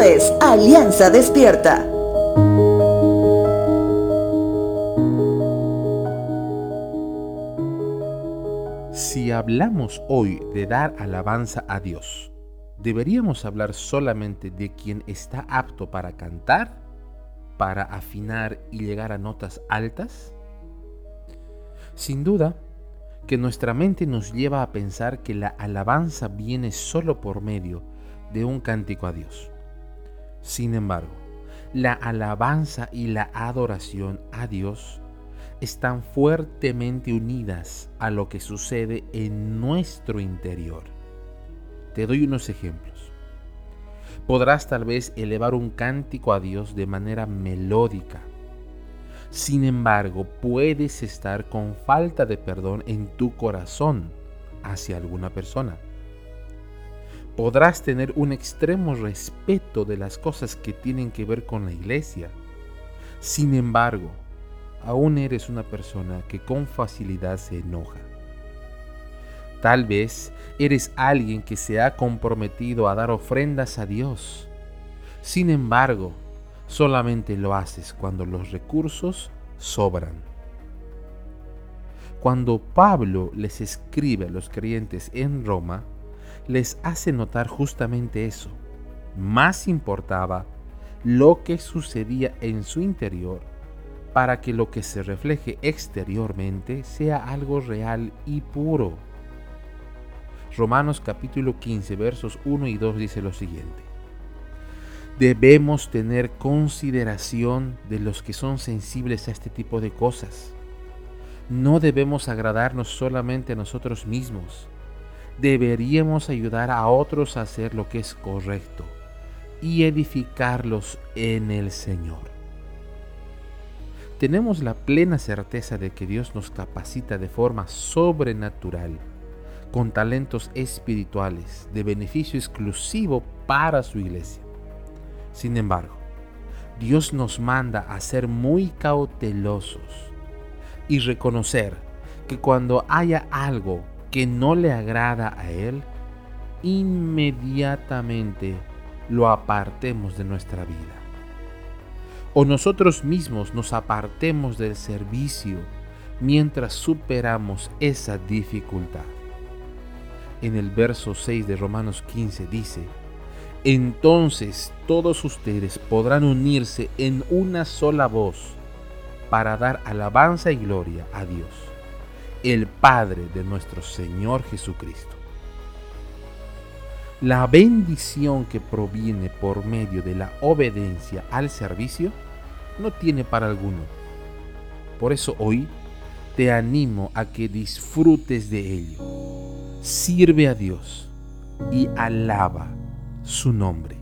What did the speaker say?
es Alianza Despierta. Si hablamos hoy de dar alabanza a Dios, ¿deberíamos hablar solamente de quien está apto para cantar, para afinar y llegar a notas altas? Sin duda, que nuestra mente nos lleva a pensar que la alabanza viene solo por medio de un cántico a Dios. Sin embargo, la alabanza y la adoración a Dios están fuertemente unidas a lo que sucede en nuestro interior. Te doy unos ejemplos. Podrás tal vez elevar un cántico a Dios de manera melódica. Sin embargo, puedes estar con falta de perdón en tu corazón hacia alguna persona podrás tener un extremo respeto de las cosas que tienen que ver con la iglesia. Sin embargo, aún eres una persona que con facilidad se enoja. Tal vez eres alguien que se ha comprometido a dar ofrendas a Dios. Sin embargo, solamente lo haces cuando los recursos sobran. Cuando Pablo les escribe a los creyentes en Roma, les hace notar justamente eso. Más importaba lo que sucedía en su interior para que lo que se refleje exteriormente sea algo real y puro. Romanos capítulo 15 versos 1 y 2 dice lo siguiente. Debemos tener consideración de los que son sensibles a este tipo de cosas. No debemos agradarnos solamente a nosotros mismos, deberíamos ayudar a otros a hacer lo que es correcto y edificarlos en el Señor. Tenemos la plena certeza de que Dios nos capacita de forma sobrenatural, con talentos espirituales de beneficio exclusivo para su iglesia. Sin embargo, Dios nos manda a ser muy cautelosos y reconocer que cuando haya algo que no le agrada a Él, inmediatamente lo apartemos de nuestra vida. O nosotros mismos nos apartemos del servicio mientras superamos esa dificultad. En el verso 6 de Romanos 15 dice, entonces todos ustedes podrán unirse en una sola voz para dar alabanza y gloria a Dios el Padre de nuestro Señor Jesucristo. La bendición que proviene por medio de la obediencia al servicio no tiene para alguno. Por eso hoy te animo a que disfrutes de ello. Sirve a Dios y alaba su nombre.